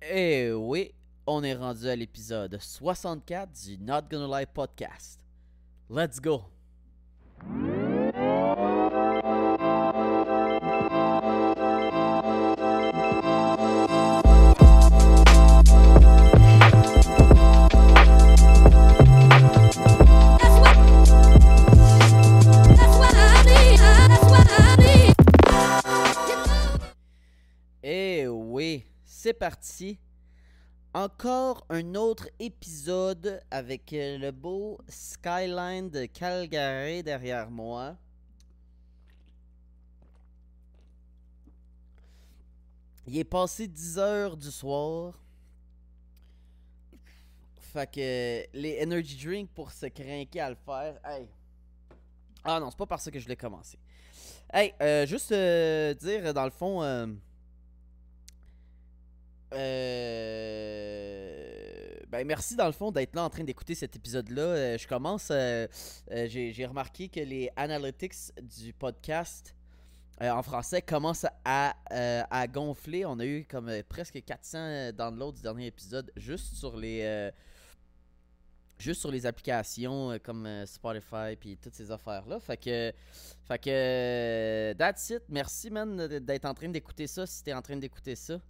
Eh oui, on est rendu à l'épisode 64 du Not Gonna Lie podcast. Let's go! C'est parti. Encore un autre épisode avec euh, le beau skyline de Calgary derrière moi. Il est passé 10 heures du soir. Fait que les energy drinks pour se craquer à le faire. Hey. Ah non, c'est pas par ça que je l'ai commencé. Hey, euh, juste euh, dire dans le fond. euh, euh, ben merci dans le fond d'être là en train d'écouter cet épisode-là. Euh, je commence. euh, euh, J'ai remarqué que les analytics du podcast en français commencent à, à gonfler. On a eu comme presque 400 downloads du dernier épisode juste sur les juste sur les applications comme Spotify puis toutes ces affaires là. Fait que fait que that's it. Merci man d'être en train d'écouter ça si t'es en train d'écouter ça.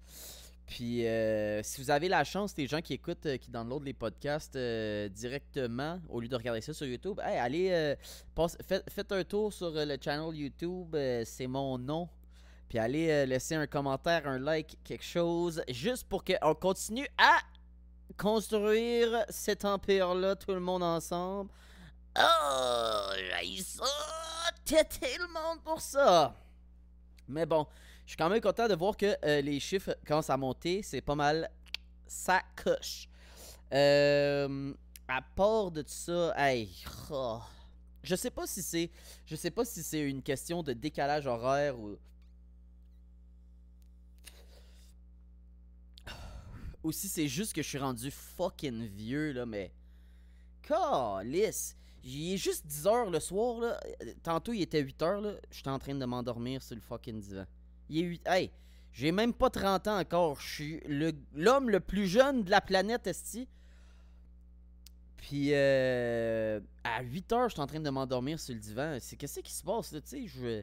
Puis, euh, si vous avez la chance, les gens qui écoutent, euh, qui downloadent les podcasts euh, directement, au lieu de regarder ça sur YouTube, hey, allez, euh, passe- faites, un tour sur euh, le channel YouTube, c'est mon nom. Puis allez laisser un commentaire, un like, quelque chose, juste pour qu'on continue à construire cet empire-là, tout le monde ensemble. Oh, j'ai ça, têter le monde pour ça. Mais bon, je suis quand même content de voir que euh, les chiffres commencent à monter. C'est pas mal. Ça coche. Euh, à part de tout ça, hey, oh, je sais pas si c'est, je sais pas si c'est une question de décalage horaire ou ou si c'est juste que je suis rendu fucking vieux là, mais calice. Il est juste 10h le soir là. Tantôt il était 8h là. J'étais en train de m'endormir sur le fucking divan. Il est 8. Hey, j'ai même pas 30 ans encore. Je suis l'homme le plus jeune de la planète, Esti. Puis euh, à 8 heures, je suis en train de m'endormir sur le divan. C'est qu'est-ce qui se passe là, tu sais, je,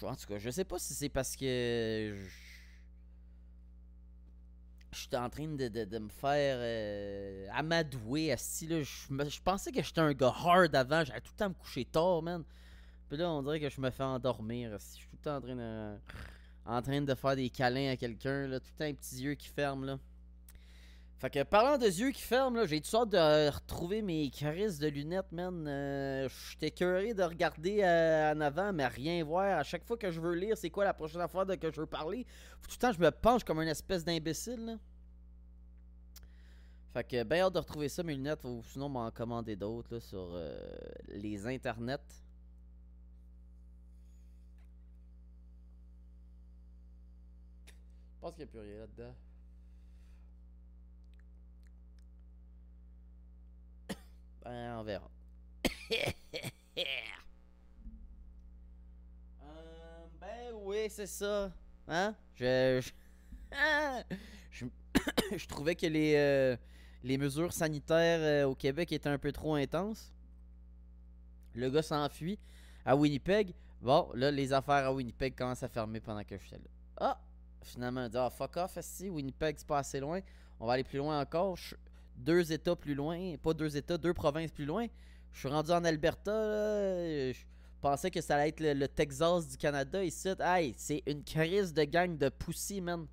je- en tout cas, je sais pas si c'est parce que je, suis en train de, de- de me faire euh, amadouer, Esti là, je, je pensais que j'étais un gars hard avant, j'allais tout le temps me coucher tard, man. Puis là, on dirait que je me fais endormir. En train de faire des câlins à quelqu'un, là, tout le temps un petit yeux qui ferme, là. Fait que parlant de yeux qui ferment, là, j'ai tout sorte de retrouver mes carisses de lunettes, man. Euh, J'étais curieux de regarder euh, en avant, mais rien voir. À chaque fois que je veux lire, c'est quoi la prochaine affaire de que je veux parler, tout le temps, je me penche comme une espèce d'imbécile. Fait que ben hâte de retrouver ça, mes lunettes, ou sinon m'en commander d'autres, sur euh, les internets. Pense qu'il n'y a plus rien là-dedans. Ben, on verra. Euh, ben oui, c'est ça. Hein? Je. Je, je, je trouvais que les, euh, mesures sanitaires euh, au Québec étaient un peu trop intenses. Le gars s'enfuit à Winnipeg. Bon, là, les affaires à Winnipeg commencent à fermer pendant que j'étais là. Ah! Finalement, dit, ah, fuck off, si Winnipeg, c'est pas assez loin. On va aller plus loin encore. Deux états plus loin. Pas deux états, deux provinces plus loin. Je suis rendu en Alberta. Je pensais que ça allait être le, Texas du Canada ici. Hey, c'est une crise de gang de poussi, man.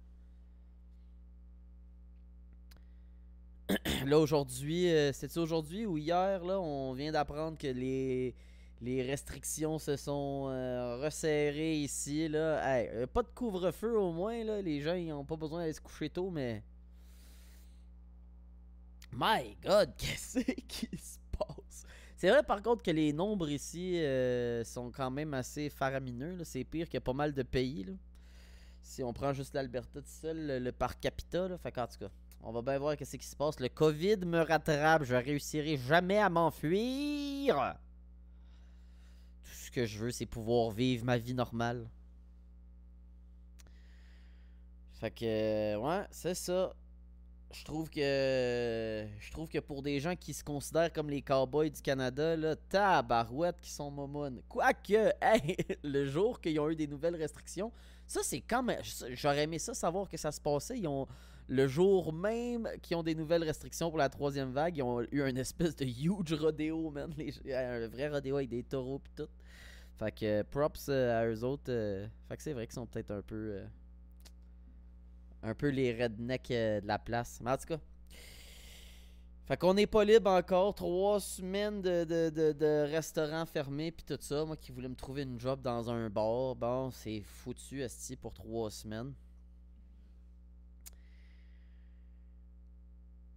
là, aujourd'hui, euh, c'est-tu aujourd'hui ou hier, là, on vient d'apprendre que les, les restrictions se sont euh, resserrées ici, là. Euh, pas de couvre-feu au moins, là. Les gens, ils ont pas besoin d'aller se coucher tôt, mais... My God, qu'est-ce qui se passe? C'est vrai par contre que les nombres ici euh, sont quand même assez faramineux. C'est pire que pas mal de pays. là. Si on prend juste l'Alberta tout seul, le, par capita, là, fait qu'en tout cas, on va bien voir qu'est-ce qui se passe. Le COVID me rattrape, je réussirai jamais à m'enfuir. Ce que je veux, c'est pouvoir vivre ma vie normale. Fait que, ouais, c'est ça. Je trouve que je trouve que pour des gens qui se considèrent comme les cowboys du Canada, là, tabarouette qui sont momounes. Quoique, hey, le jour qu'ils ont eu des nouvelles restrictions, ça c'est quand même. J'aurais aimé ça savoir que ça se passait. Ils ont le jour même qu'ils ont des nouvelles restrictions pour la troisième vague, ils ont eu un espèce de huge rodéo, man. un vrai rodéo avec des taureaux pis tout. Fait que props euh, à eux autres. Euh, fait que c'est vrai qu'ils sont peut-être un peu. Euh, un peu les rednecks de la place. Mais en tout cas. Fait qu'on n'est pas libre encore. Trois semaines de, de, de, restaurants fermés puis tout ça. Moi qui voulais me trouver une job dans un bar. Bon, c'est foutu, Esti, pour trois semaines.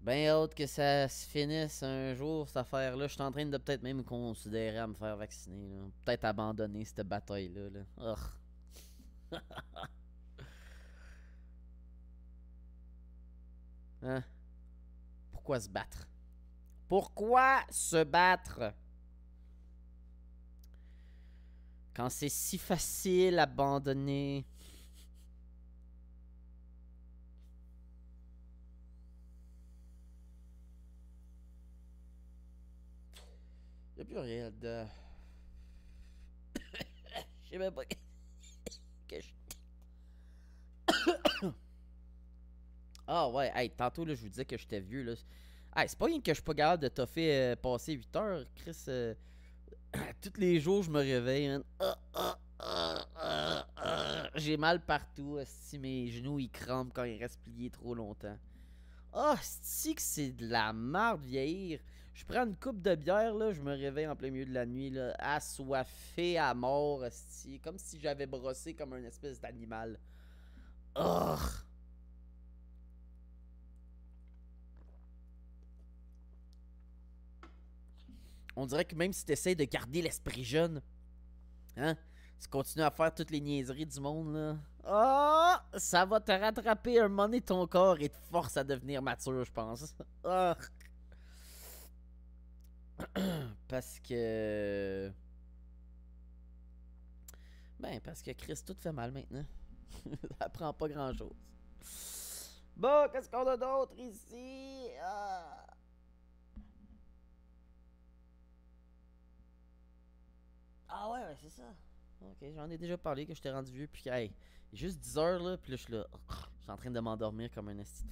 Ben hâte que ça se finisse un jour, cette affaire-là. Je suis en train de peut-être même considérer à me faire vacciner. Peut-être abandonner cette bataille-là. Là. hein? Pourquoi se battre? Pourquoi se battre? Quand c'est si facile abandonner. Je sais même pas que je. ah ouais, hey, tantôt là, je vous disais que j'étais vieux là. Hey, c'est pas rien que je suis pas capable de toffer euh, passer 8 heures, Chris. Euh, tous les jours, je me réveille. J'ai mal partout. Si mes genoux ils crament quand ils restent pliés trop longtemps. Ah, c'est que c'est de la merde vieillir. Je prends une coupe de bière, là, je me réveille en plein milieu de la nuit, là, assoiffé à mort, comme si j'avais brossé comme un espèce d'animal. Oh. On dirait que même si tu essaies de garder l'esprit jeune, hein, tu continues à faire toutes les niaiseries du monde, là. Oh, ça va te rattraper un moment donné ton corps et te force à devenir mature, je pense. Oh. parce que. Ben, parce que Chris, tout fait mal maintenant. Ça prend pas grand chose. Bon, qu'est-ce qu'on a d'autre ici? Ah. ah ouais, ouais c'est ça. Ok, j'en ai déjà parlé que je t'ai rendu vieux. Puis, hey, juste 10 heures là. Puis là, je suis là. Je suis en train de m'endormir comme un esti.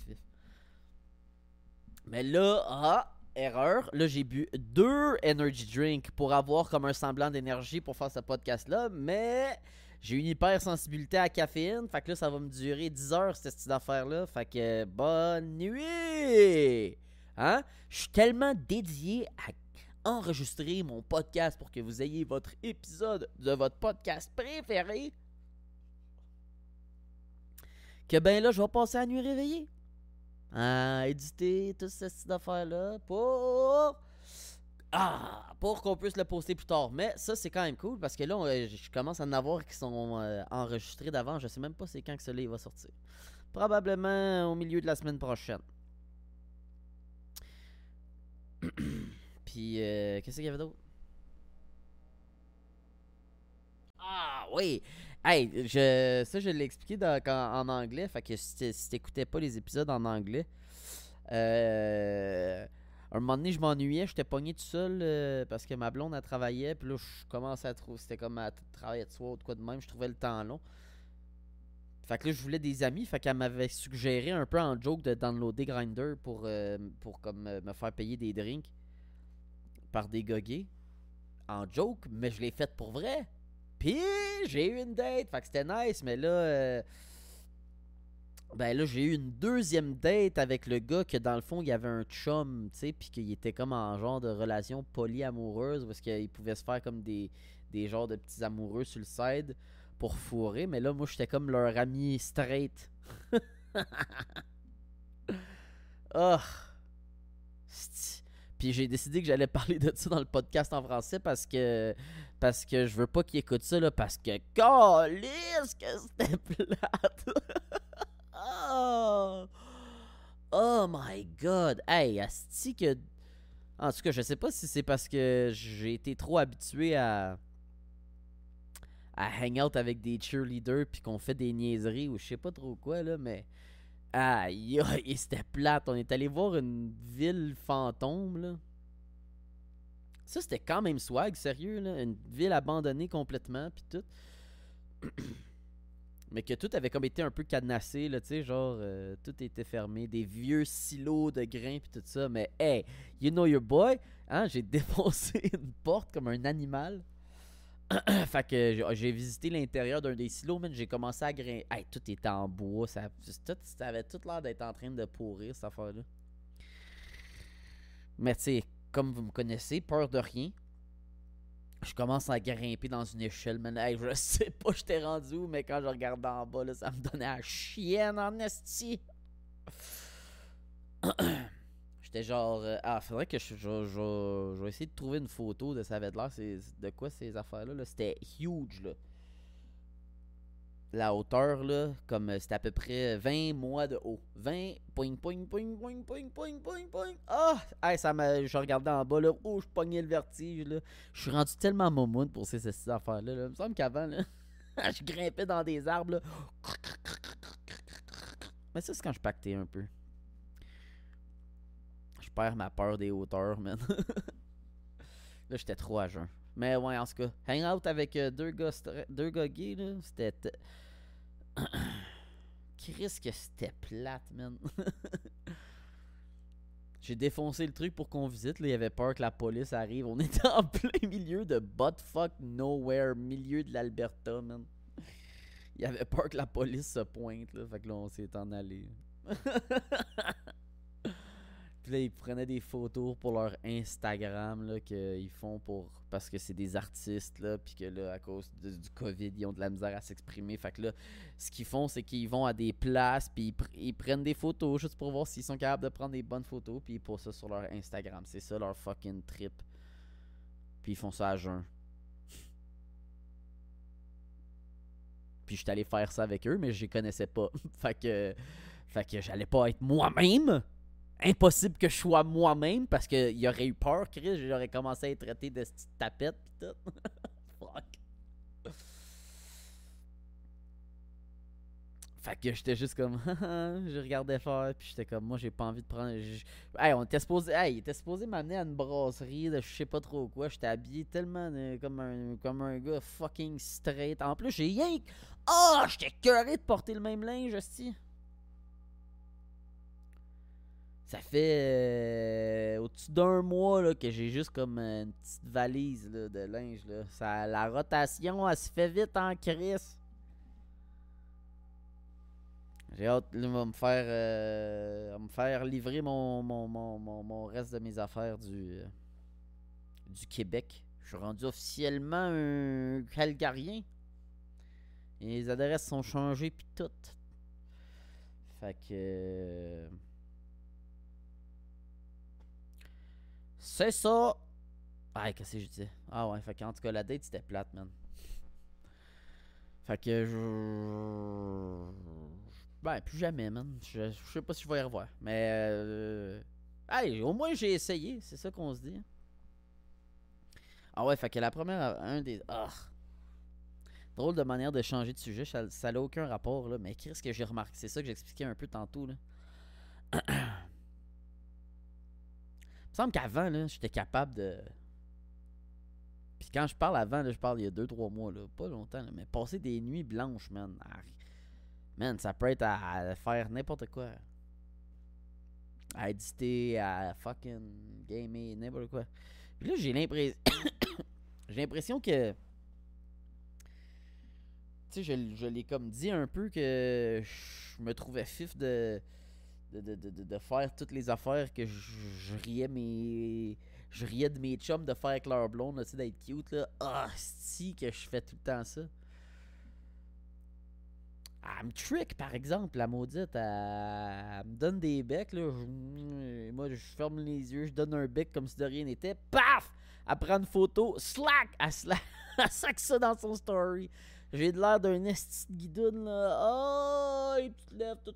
Mais là, ah, erreur. Là, j'ai bu deux energy drinks pour avoir comme un semblant d'énergie pour faire ce podcast-là. Mais j'ai une hypersensibilité à la caféine. Fait que là, ça va me durer 10 heures, cette petite affaire-là. Fait que bonne nuit! Hein? Je suis tellement dédié à enregistrer mon podcast pour que vous ayez votre épisode de votre podcast préféré. Que ben là, je vais passer à nuit réveillée à éditer tout ce style d'affaires-là pour. Ah, pour qu'on puisse le poster plus tard. Mais ça, c'est quand même cool parce que là, je commence à en avoir qui sont euh, enregistrés d'avant. Je sais même pas c'est quand que celui-là va sortir. Probablement au milieu de la semaine prochaine. Puis, euh, qu'est-ce qu'il y avait d'autre? Ah, oui! Hey, je, ça, je l'ai expliqué en, anglais. Fait que si t'écoutais pas les épisodes en anglais, euh, un moment donné, je m'ennuyais. J'étais pogné tout seul euh, parce que ma blonde, elle travaillait. Puis là, je commençais à trouver. C'était comme à travailler de soir ou de quoi de même. Je trouvais le temps long. Fait que là, je voulais des amis. Fait qu'elle m'avait suggéré un peu en joke de downloader Grinder pour, euh, pour comme, me faire payer des drinks par des goguets. En joke, mais je l'ai fait pour vrai. Puis j'ai eu une date, fait que c'était nice, mais là, euh, ben là j'ai eu une deuxième date avec le gars que dans le fond il y avait un chum, tu sais, puis qu'il était comme en genre de relation polyamoureuse parce qu'il pouvait se faire comme des, des genres de petits amoureux sur le side pour fourrer, mais là moi j'étais comme leur ami straight. oh. Puis j'ai décidé que j'allais parler de ça dans le podcast en français parce que parce que je veux pas qu'il écoute ça là parce que calisse que c'était plate. oh. oh my god. Hey, asti que en tout cas, je sais pas si c'est parce que j'ai été trop habitué à à hang out avec des cheerleaders puis qu'on fait des niaiseries ou je sais pas trop quoi là, mais aïe, aïe c'était plate. On est allé voir une ville fantôme là. Ça c'était quand même swag, sérieux là, une ville abandonnée complètement puis tout. mais que tout avait comme été un peu cadenassé là, tu sais, genre euh, tout était fermé, des vieux silos de grains puis tout ça, mais hey, you know your boy, hein, j'ai défoncé une porte comme un animal. fait que j'ai visité l'intérieur d'un des silos, mais j'ai commencé à grimper. Hey, tout était en bois. Ça, tout, ça avait tout l'air d'être en train de pourrir, cette affaire-là. Mais tu sais, comme vous me connaissez, peur de rien. Je commence à grimper dans une échelle, man. Je sais pas je t'ai rendu où, mais quand je regarde en bas, là, ça me donnait la chienne en esti. J'étais genre, euh, ah, faudrait que je, je, je, vais essayer de trouver une photo de ça avait l'air. De quoi ces affaires-là? -là, C'était huge, là. La hauteur, là, comme euh, c'était à peu près 20 mois de haut. 20, poing, poing, poing, poing, poing, poing, poing, poing. Ah! Ça m'a. Je regardais en bas, là. Oh, je pognais le vertige, là. Je suis rendu tellement momoun pour ces, ces affaires-là. Là. Il me semble qu'avant, là, je grimpais dans des arbres, là. Mais ça, c'est quand je pactais un peu perds ma peur des hauteurs, man. là, j'étais trop à jeun. Mais ouais, en tout cas, hang out avec euh, deux, gars deux gars gays, là, c'était. Chris, que c'était plate, man. J'ai défoncé le truc pour qu'on visite. Là. Il y avait peur que la police arrive. On était en plein milieu de buttfuck nowhere, milieu de l'Alberta, man. Il y avait peur que la police se pointe. Là. Fait que là, on s'est en allé. Puis là, ils prenaient des photos pour leur Instagram qu'ils font pour. Parce que c'est des artistes, là, puis que là, à cause du COVID, ils ont de la misère à s'exprimer. Fait que là, ce qu'ils font, c'est qu'ils vont à des places, puis ils, prennent des photos juste pour voir s'ils sont capables de prendre des bonnes photos, puis ils posent ça sur leur Instagram. C'est ça leur fucking trip. Puis ils font ça à jeun. Puis j'étais allé faire ça avec eux, mais je les connaissais pas. fait que. Fait que j'allais pas être moi-même impossible que je sois moi-même parce qu'il aurait eu peur, Chris. J'aurais commencé à être traité de petite tapette pis tout. Fuck. Fait que j'étais juste comme, je regardais faire, puis j'étais comme, moi j'ai pas envie de prendre. Hey, on était supposé, hey, il était supposé m'amener à une brasserie de je sais pas trop quoi. J'étais habillé tellement comme, un, comme un gars fucking straight. En plus, j'ai. Ah, oh, j'étais curé de porter le même linge, aussi. Ça fait euh, au-dessus d'un mois là, que j'ai juste comme une petite valise de linge. Là. Ça, la rotation, elle se fait vite en crise. J'ai hâte de me faire, euh, me faire livrer mon, mon, mon, mon, reste de mes affaires du, euh, du Québec. Je suis rendu officiellement un Calgarien. les adresses sont changées puis tout. Fait que... C'est ça. Ah, qu'est-ce que je dis? Ah ouais, fait qu'en tout cas, la date c'était plate, man. Fait que je. Ben, plus jamais, man. Je, sais pas si je vais y revoir. Mais. Euh... Au moins j'ai essayé, c'est ça qu'on se dit. Ah ouais, fait que la première. Un des. Ah! Drôle de manière de changer de sujet, ça n'a aucun rapport, là. Mais qu'est-ce que j'ai remarqué? C'est ça que j'expliquais un peu tantôt, là. Il me semble qu'avant, j'étais capable de. Puis quand je parle avant, là, je parle il y a 2-3 mois, là, pas longtemps, mais passer des nuits blanches, man. Man, ça peut être à, faire n'importe quoi. À éditer, à fucking gamer, n'importe quoi. Puis là, j'ai l'impression. j'ai l'impression que. Tu sais, je, je l'ai comme dit un peu que je me trouvais fif de de, de, de, de, faire toutes les affaires que je, riais mes je riais de mes chums de faire avec leur blonde, tu d'être cute, là. Ah, si que je fais tout le temps ça. Elle trick, par exemple, la maudite. Elle, me donne des becs, là. moi, je ferme les yeux, je donne un bec comme si de rien n'était. Paf! Elle prend une photo, slack! Elle, slack, elle sac ça dans son story. J'ai de l'air d'un esti de guidoune, là. Oh, et tu te lèves tout.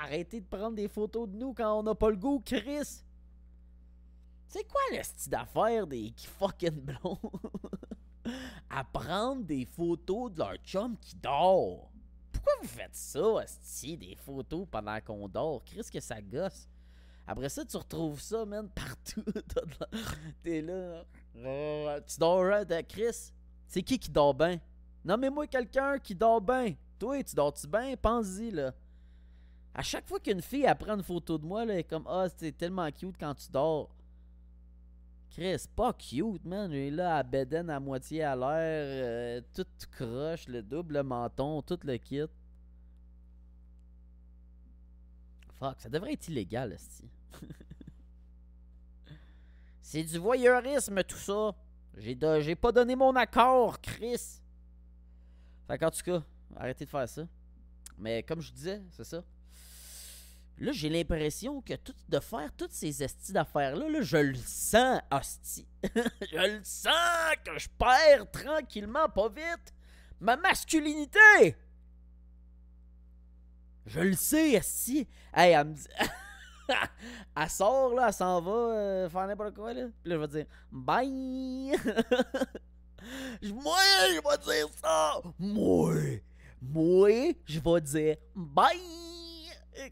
Arrêtez de prendre des photos de nous quand on n'a pas le goût, Chris. C'est quoi le style d'affaire des fucking blonds? à prendre des photos de leur chum qui dort? Pourquoi vous faites ça, hostie, des photos pendant qu'on dort? Qu'est-ce que ça gosse? Après ça, tu retrouves ça, man, partout. T'es là. Oh, tu dors, de Chris? C'est qui qui dort bien? Nommez-moi quelqu'un qui dort bien. Toi, tu dors-tu bien? Pense-y, là. À chaque fois qu'une fille apprend une photo de moi, là, elle est comme Ah, c'est tellement cute quand tu dors. Chris, pas cute, man. J'ai là à Beden à moitié à l'air, euh, tout croche, le double menton, tout le kit. Fuck, ça devrait être illégal, aussi. C'est du voyeurisme, tout ça. J'ai pas donné mon accord, Chris. Fait qu'en tout cas, arrêtez de faire ça. Mais comme je disais, c'est ça. Là, j'ai l'impression que de faire toutes ces estis d'affaires-là, là, je le sens, hostie. je le sens que je perds tranquillement, pas vite, ma masculinité. Je le sais, hostie. Hey, elle me dit... elle sort, là, elle s'en va euh, faire n'importe quoi, là. Puis là, je vais dire bye. moi, je vais dire ça. Moi, moi, je vais dire bye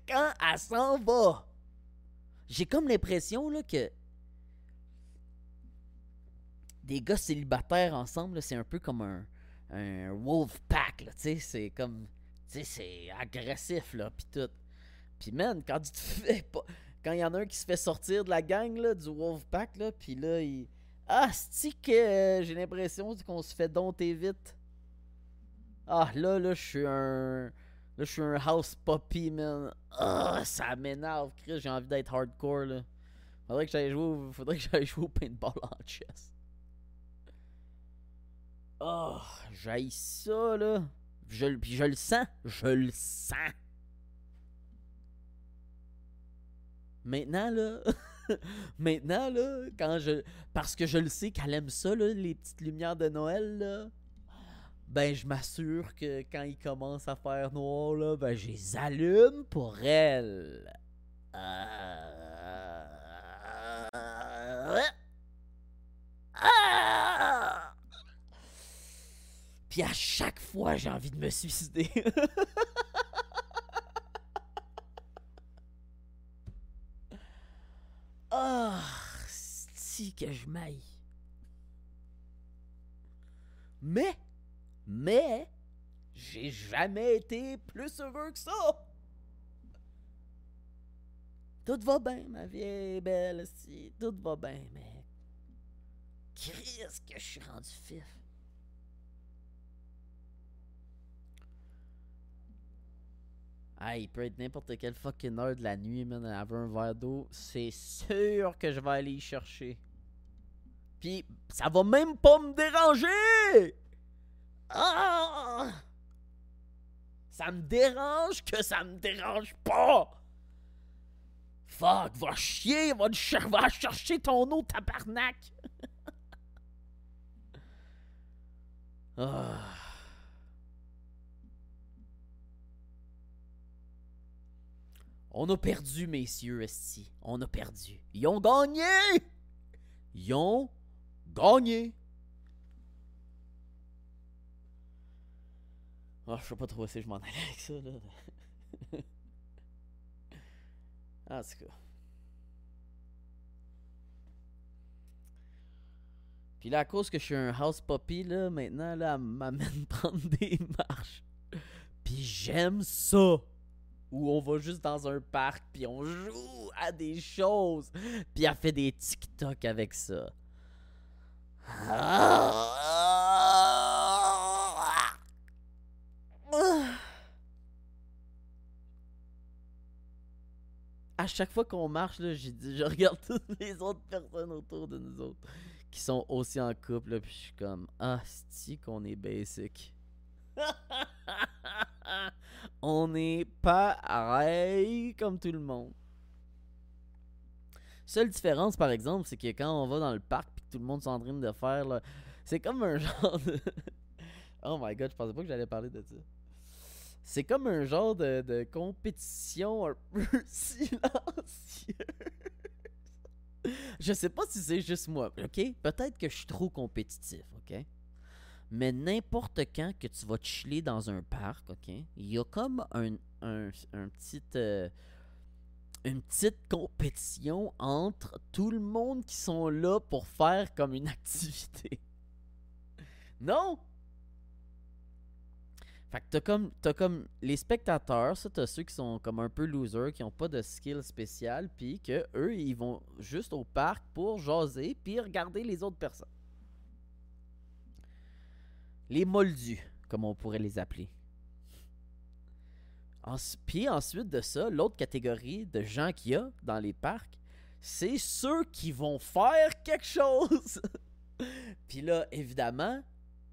quand elle s'en va. J'ai comme l'impression, là, que des gars célibataires ensemble, c'est un peu comme un, wolf pack, tu sais, c'est comme, tu sais, c'est agressif, là, pis tout. Puis man, quand tu te fais pas. Quand il y en a un qui se fait sortir de la gang là, du Wolfpack, là, puis là, il. Ah, c'est que euh, j'ai l'impression qu'on se fait dompter vite? Ah, là, là, je suis un. Là, je suis un house puppy, man. Ah, ça m'énerve, Chris. J'ai envie d'être hardcore, là. Faudrait que j'aille jouer, faudrait que j'aille jouer au paintball en chess. Oh, j'aille ça, là. Je, puis je le sens. Je le sens. Maintenant, là. maintenant, là, quand je. Parce que je le sais qu'elle aime ça, là, les petites lumières de Noël, là. Ben, je m'assure que quand il commence à faire noir, là, ben, je les allume pour elle. Puis à chaque fois, j'ai envie de me suicider. Ah, si que je m'aille. Mais, mais, j'ai jamais été plus heureux que ça. Tout va bien, ma vieille belle, si. Tout va bien, mais. Qu'est-ce que je suis rendu fif? Ah, il peut être n'importe quelle fucking heure de la nuit, man, avoir un verre d'eau. C'est sûr que je vais aller y chercher. Ça va même pas me déranger! Ah! Ça me dérange que ça me dérange pas! Fuck, va chier, va, va chercher ton eau, tabarnak! ah. On a perdu, messieurs, esti. On a perdu. Ils ont gagné! Ils ont gagné! Ah, je sais pas trop si je m'en allais avec ça, là. en tout cas. Puis là, à cause que je suis un house puppy, là, maintenant, là, elle m'amène prendre des marches. Puis j'aime ça! où on va juste dans un parc puis on joue à des choses puis elle fait des TikTok avec ça. À chaque fois qu'on marche, là, je regarde toutes les autres personnes autour de nous autres qui sont aussi en couple, puis je suis comme, ah, c'est qu'on est basic. on n'est pas pareil comme tout le monde. Seule différence, par exemple, c'est que quand on va dans le parc que tout le monde s'en de faire, c'est comme un genre de. oh my god, je pensais pas que j'allais parler de ça. C'est comme un genre de, compétition un peu silencieuse. je sais pas si c'est juste moi, ok? Peut-être que je suis trop compétitif, ok? Mais n'importe quand que tu vas chiller dans un parc, OK, il y a comme un, un, un petit. euh, une petite compétition entre tout le monde qui sont là pour faire comme une activité. Non! Fait que t'as comme, t'as comme les spectateurs, ça t'as ceux qui sont comme un peu losers, qui ont pas de skill spécial, puis que eux ils vont juste au parc pour jaser puis regarder les autres personnes. Les moldus, comme on pourrait les appeler. Ensu- Puis ensuite de ça, l'autre catégorie de gens qu'il y a dans les parcs, c'est ceux qui vont faire quelque chose. Puis là, évidemment,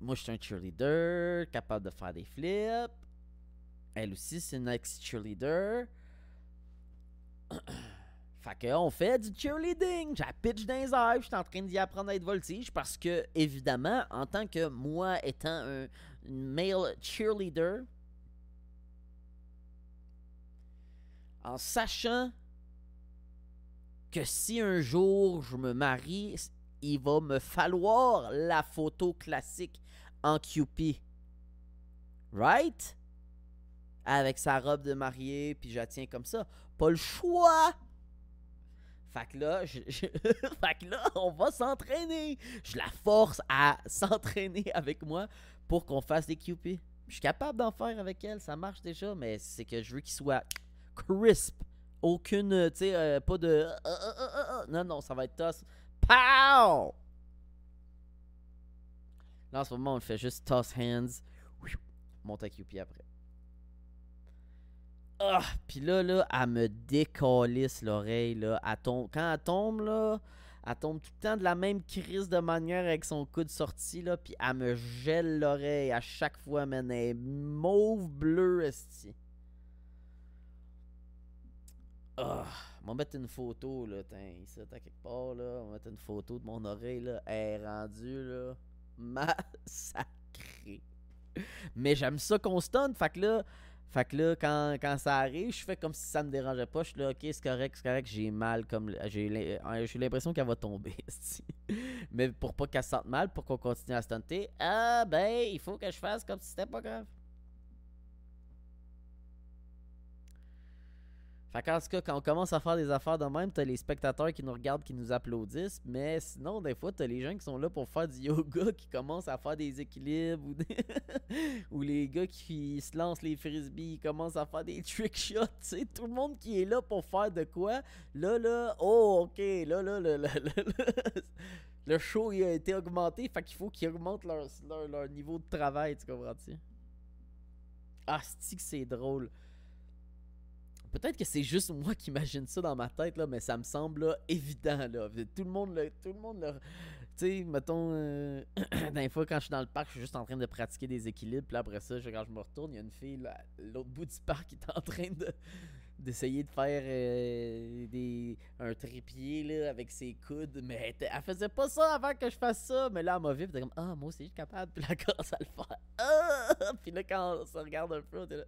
moi je suis un cheerleader, capable de faire des flips. Elle aussi, c'est une ex-cheerleader. Fait que on fait du cheerleading. J'ai pitch dans les airs, je suis en train d'y apprendre à être voltige parce que, évidemment, en tant que moi étant un male cheerleader, en sachant que si un jour je me marie, il va me falloir la photo classique en QP. Right? Avec sa robe de mariée, puis je tiens comme ça. Pas le choix! Fait que là, je- là, on va s'entraîner. Je la force à s'entraîner avec moi pour qu'on fasse des QP. Je suis capable d'en faire avec elle, ça marche déjà, mais c'est que je veux qu'il soit crisp. Aucune, euh, tu sais, euh, pas de. euh. Non, non, ça va être toss. Pow! Là, en ce moment, on fait juste toss hands. Monte à QP après. Ah! Puis là, là, elle me décalisse l'oreille, là. Quand elle tombe, là, elle tombe tout le temps de la même crise de manière avec son coude sorti, là. Puis elle me gèle l'oreille à chaque fois, man. Elle est mauve bleu, esti. Ah! On va mettre une photo, là. Tiens, ici, t'as quelque part, là. On va mettre une photo de mon oreille, là. Elle est rendue, là. Massacrée. Mais j'aime ça qu'on fait que là. Fait que là, quand, quand ça arrive, je fais comme si ça me dérangeait pas. Je suis là, ok, c'est correct, c'est correct, j'ai mal, comme j'ai l'im- j'ai l'impression qu'elle va tomber. Mais pour pas qu'elle se sente mal, pour qu'on continue à stunter, ah ben, il faut que je fasse comme si c'était pas grave. Fait tout cas, quand on commence à faire des affaires de même, t'as les spectateurs qui nous regardent, qui nous applaudissent, mais sinon, des fois, t'as les gens qui sont là pour faire du yoga, qui commencent à faire des équilibres, ou, les gars qui se lancent les frisbees, ils commencent à faire des trick shots, sais, tout le monde qui est là pour faire de quoi, là, là, oh, ok, là, là, là, là, là, là, le show il a été augmenté, fait qu'il faut qu'ils augmentent leur, leur, leur niveau de travail, tu comprends-tu? Ah, que c'est drôle. Peut-être que c'est juste moi qui imagine ça dans ma tête, là, mais ça me semble évident. Là. Tout le monde, là, tout le monde, tu sais, mettons, euh, des fois quand je suis dans le parc, je suis juste en train de pratiquer des équilibres, puis après ça, je- quand je me retourne, il y a une fille là, l'autre bout du parc qui est en train de d'essayer de faire euh, des, un trépied là, avec ses coudes, mais elle, faisait pas ça avant que je fasse ça, mais là, elle m'a vu, puis comme, ah, moi aussi, je suis capable, puis là, elle commence à le faire. Ah! Puis là, quand on se regarde un peu, on est là,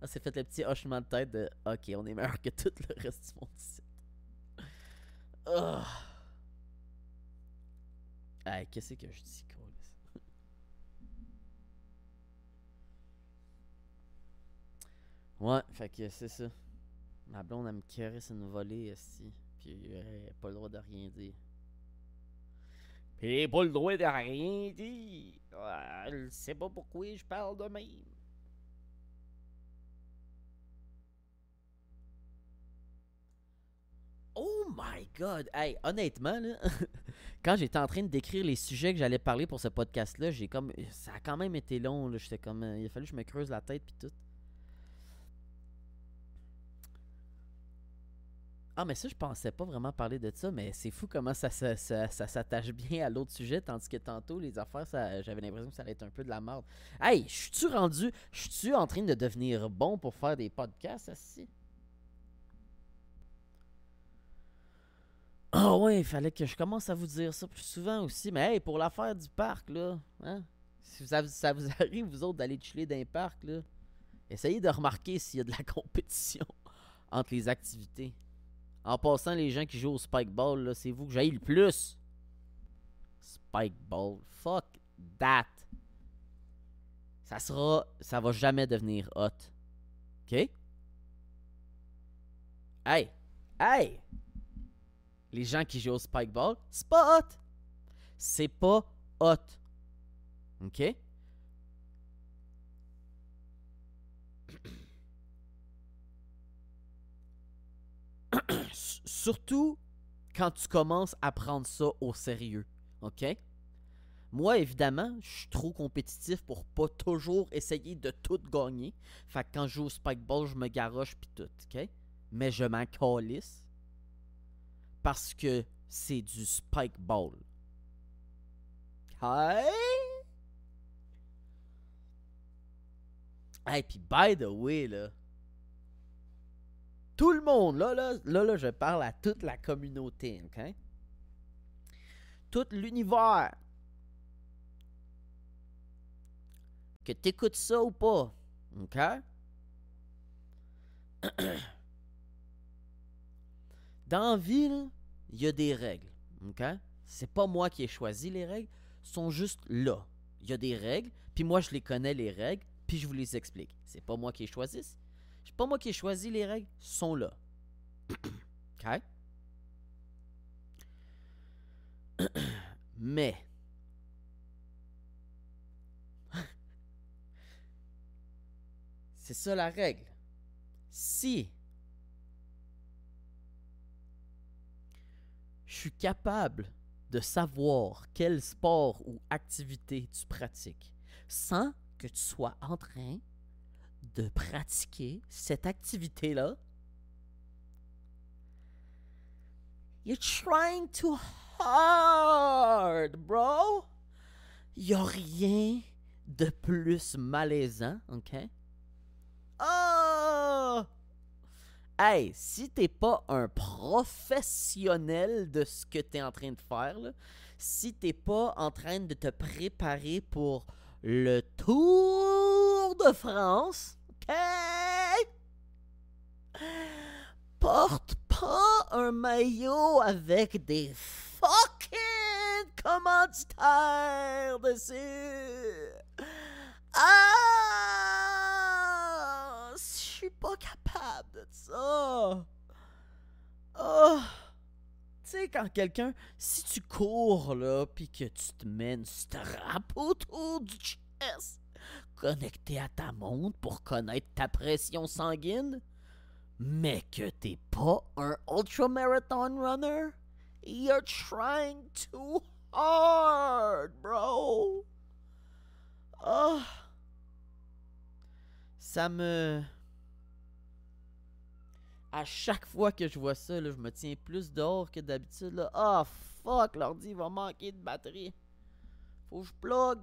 ah, c'est fait le petit hochement de tête de OK, on est meilleur que tout le reste du monde ici. Ah. Hey, qu'est-ce que je dis, câlisse? Ouais, fait que c'est ça. Ma blonde, elle me caresse une volée, ici. Puis elle a pas le droit de rien dire. Puis elle a pas le droit de rien dire. Ah, Elle sait pas pourquoi je parle de même. Oh my god! Hey, honnêtement, là, quand j'étais en train de décrire les sujets que j'allais parler pour ce podcast-là, j'ai comme. Ça a quand même été long. J'étais comme. euh, Il a fallu que je me creuse la tête puis tout. Ah, mais ça, je pensais pas vraiment parler de ça, mais c'est fou comment ça, s'attache bien à l'autre sujet, tandis que tantôt, les affaires, j'avais l'impression que ça allait être un peu de la merde. Hey, je suis-tu rendu. Je suis-tu en train de devenir bon pour faire des podcasts, assis? Ah ouais, il fallait que je commence à vous dire ça plus souvent aussi. Mais hey, pour l'affaire du parc, là, hein? Si ça, vous arrive, vous autres, d'aller chiller dans un parc, là, essayez de remarquer s'il y a de la compétition entre les activités. En passant, les gens qui jouent au spikeball, là, c'est vous que j'aille le plus. Spike ball. Fuck that. Ça sera. Ça va jamais devenir hot. OK? Hey! Hey! Les gens qui jouent au spike ball, c'est pas hot. C'est pas hot. OK? Surtout quand tu commences à prendre ça au sérieux. OK? Moi, évidemment, je suis trop compétitif pour pas toujours essayer de tout gagner. Fait que quand je joue au spike ball, je me garoche pis tout, OK? Mais je m'en calisse parce que c'est du spike ball. Hey! Hey, puis by the way, là, tout le monde, là, là, là, là, je parle à toute la communauté, ok? Tout l'univers. Que t'écoutes ça ou pas, ok? Dans la vie, il y a des règles, ok? C'est pas moi qui ai choisi les règles, sont juste là. Il y a des règles, puis moi je les connais les règles, puis je vous les explique. C'est pas moi qui les choisisse. C'est pas moi qui ai choisi les règles, sont là. OK? Mais c'est ça la règle. Si suis capable de savoir quel sport ou activité tu pratiques sans que tu sois en train de pratiquer cette activité-là, you're trying too hard, bro. Il a rien de plus malaisant, ok? Oh! Hey, si t'es pas un professionnel de ce que t'es en train de faire, si t'es pas en train de te préparer pour le Tour de France, ok? Porte pas un maillot avec des fucking commanditaires dessus. Ah! Je suis pas capable Oh! Tu sais, quand quelqu'un, si tu cours là, puis que tu te une strap autour du chest, connecté à ta montre pour connaître ta pression sanguine, mais que t'es pas un ultramarathon runner, you're trying too hard, bro. Oh. Ça me. À chaque fois que je vois ça, je me tiens plus dehors que d'habitude. Ah, oh, fuck, l'ordi va manquer de batterie. Faut que je plug.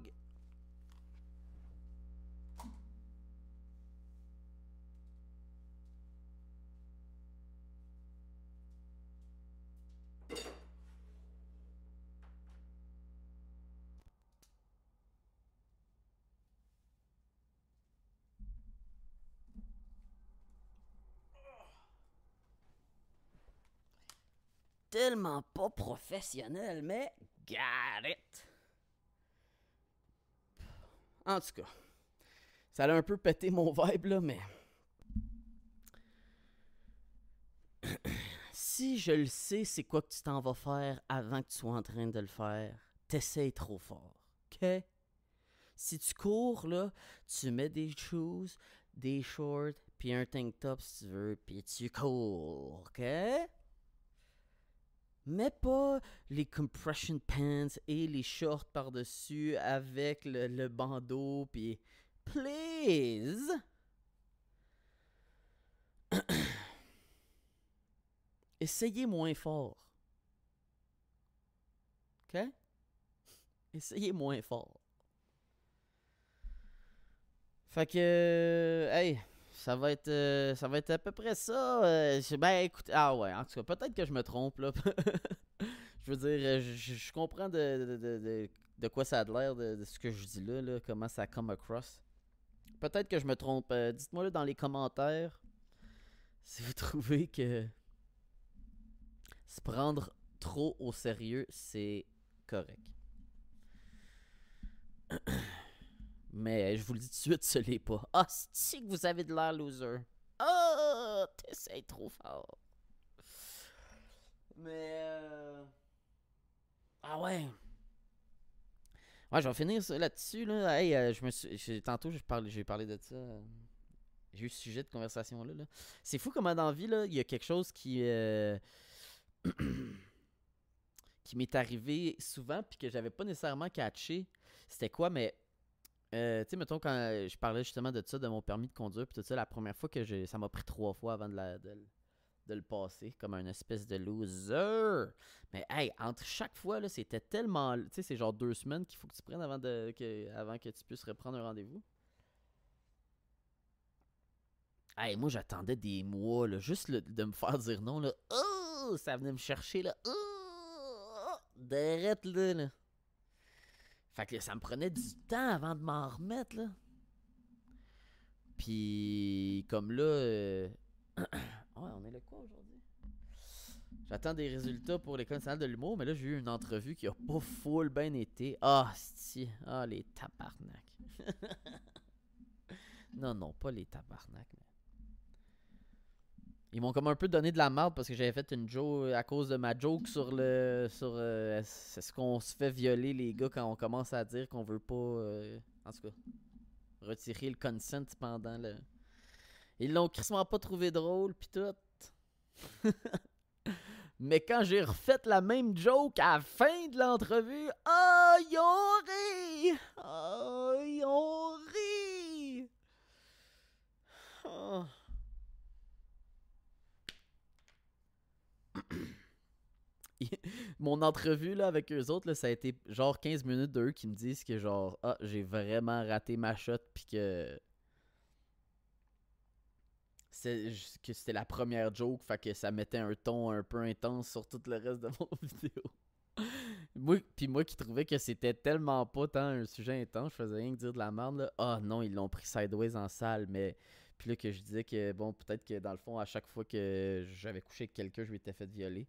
Tellement pas professionnel, mais got it. En tout cas, ça a un peu pété mon vibe là, mais si je le sais, c'est quoi que tu t'en vas faire avant que tu sois en train de le faire, t'essayes trop fort, ok? Si tu cours là, tu mets des shoes, des shorts, puis un tank top si tu veux, puis tu cours, ok? Mets pas les compression pants et les shorts par-dessus avec le, bandeau, puis please. Essayez moins fort. OK? Essayez moins fort. Fait que, hey, ça va être euh, ça va être à peu près ça. Euh, ben écoute, ah ouais, en tout cas, peut-être que je me trompe là. je veux dire, euh, je, comprends de, de, quoi ça a l'air de, ce que je dis là, là, comment ça come across. Peut-être que je me trompe. Dites-moi là dans les commentaires si vous trouvez que se prendre trop au sérieux, c'est correct. Mais je vous le dis tout de suite, ce l'est pas. Ah, c'est que vous avez de l'air loser? Oh, t'essayes trop fort. Mais. Euh, ah ouais. Ouais, je vais finir là-dessus. Là. Hey, euh, je me suis... Tantôt, j'ai parlé, de ça. J'ai eu ce sujet de conversation-là. -là, c'est fou comment dans la vie, il y a quelque chose qui. Euh, qui m'est arrivé souvent, puis que j'avais pas nécessairement catché. C'était quoi, mais euh, tu sais, mettons, quand je parlais justement de ça, de mon permis de conduire, puis tout ça, la première fois que j'ai. Ça m'a pris trois fois avant de, de, le passer, comme un espèce de loser. Mais hey, entre chaque fois, là, c'était tellement. Tu sais, c'est genre deux semaines qu'il faut que tu prennes avant, de, que, avant que tu puisses reprendre un rendez-vous. Hey, moi, j'attendais des mois, là, juste de me faire dire non, là. Oh, ça venait me chercher, là. Oh, derrette, là, là. Fait que ça me prenait du temps avant de m'en remettre, là. Puis, comme là. Euh, ouais, on est là quoi aujourd'hui? J'attends des résultats pour l'École nationale de l'humour, mais là, j'ai eu une entrevue qui a pas full bien été. Ah, si. Ah, les tabarnak. non, non, pas les tabarnak, mais. Ils m'ont comme un peu donné de la merde parce que j'avais fait une joke à cause de ma joke sur le. sur euh, ce qu'on se fait violer les gars quand on commence à dire qu'on veut pas. Euh, en tout cas. Retirer le consent pendant le. Ils l'ont crissement pas trouvé drôle pis tout. Mais quand j'ai refait la même joke à la fin de l'entrevue, oh, ils ont ri! Oh, ils ont ri! Oh. mon entrevue avec eux autres, là, ça a été genre 15 minutes d'eux qui me disent que genre ah j'ai vraiment raté ma shot puis que que c'était la première joke, fait que ça mettait un ton un peu intense sur tout le reste de mon vidéo. moi, puis moi qui trouvais que c'était tellement pas tant un sujet intense, je faisais rien que dire de la merde là. Ah non, ils l'ont pris sideways en salle, mais puis là que je disais que bon, peut-être que dans le fond à chaque fois que j'avais couché avec quelqu'un, je m'étais fait violer.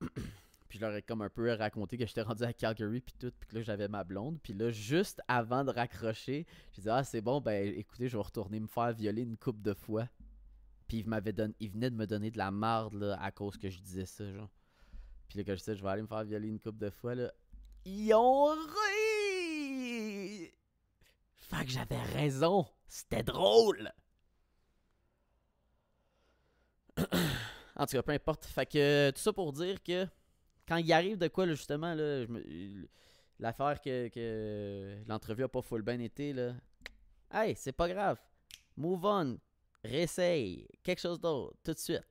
puis je leur ai comme un peu raconté que j'étais rendu à Calgary puis tout, puis que là j'avais ma blonde. Puis là, juste avant de raccrocher, j'ai dit Ah, c'est bon, ben écoutez, je vais retourner me faire violer une coupe de fois. Puis il m'avait donné, il venait de me donner de la marde à cause que je disais ça, genre. Puis là, quand je disais Je vais aller me faire violer une coupe de fois, là, ils ont ri! Fait que j'avais raison, c'était drôle! En tout cas, peu importe. Fait que tout ça pour dire que quand il arrive de quoi, justement, là, l'affaire que, que l'entrevue a pas full bien été, là. Hey, c'est pas grave. Move on. Réessaye. Quelque chose d'autre. Tout de suite.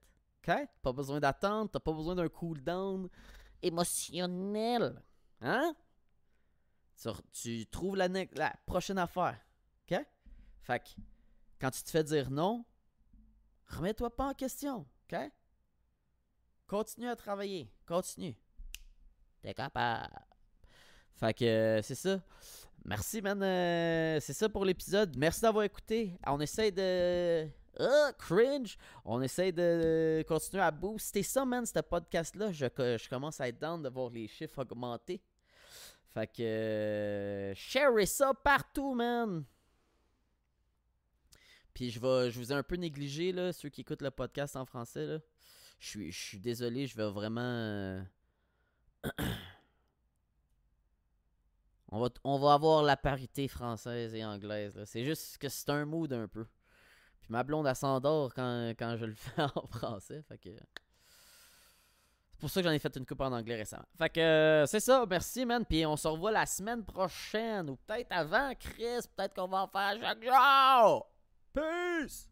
OK? Pas besoin d'attendre. T'as pas besoin d'un cooldown émotionnel. Hein? Tu, trouves la prochaine affaire. OK? Fait que quand tu te fais dire non, remets-toi pas en question. OK? Continue à travailler. Continue. T'es capable. Fait que euh, c'est ça. Merci, man. Euh, c'est ça pour l'épisode. Merci d'avoir écouté. On essaie de. Oh, cringe! On essaie de continuer à booster ça, man, ce podcast-là. Je, je, commence à être down de voir les chiffres augmenter. Fait que. Euh, share ça partout, man! Puis je, vais, je vous ai un peu négligé, là, ceux qui écoutent le podcast en français, là. Je suis, je suis désolé, je vais vraiment. Euh, on, va, on va avoir la parité française et anglaise. C'est juste que c'est un mood un peu. Puis ma blonde, elle s'endort quand, quand je le fais en français. Fait que. C'est pour ça que j'en ai fait une coupe en anglais récemment. Fait que euh, c'est ça, merci man. Puis on se revoit la semaine prochaine ou peut-être avant Chris. Peut-être qu'on va en faire chaque jour. Peace!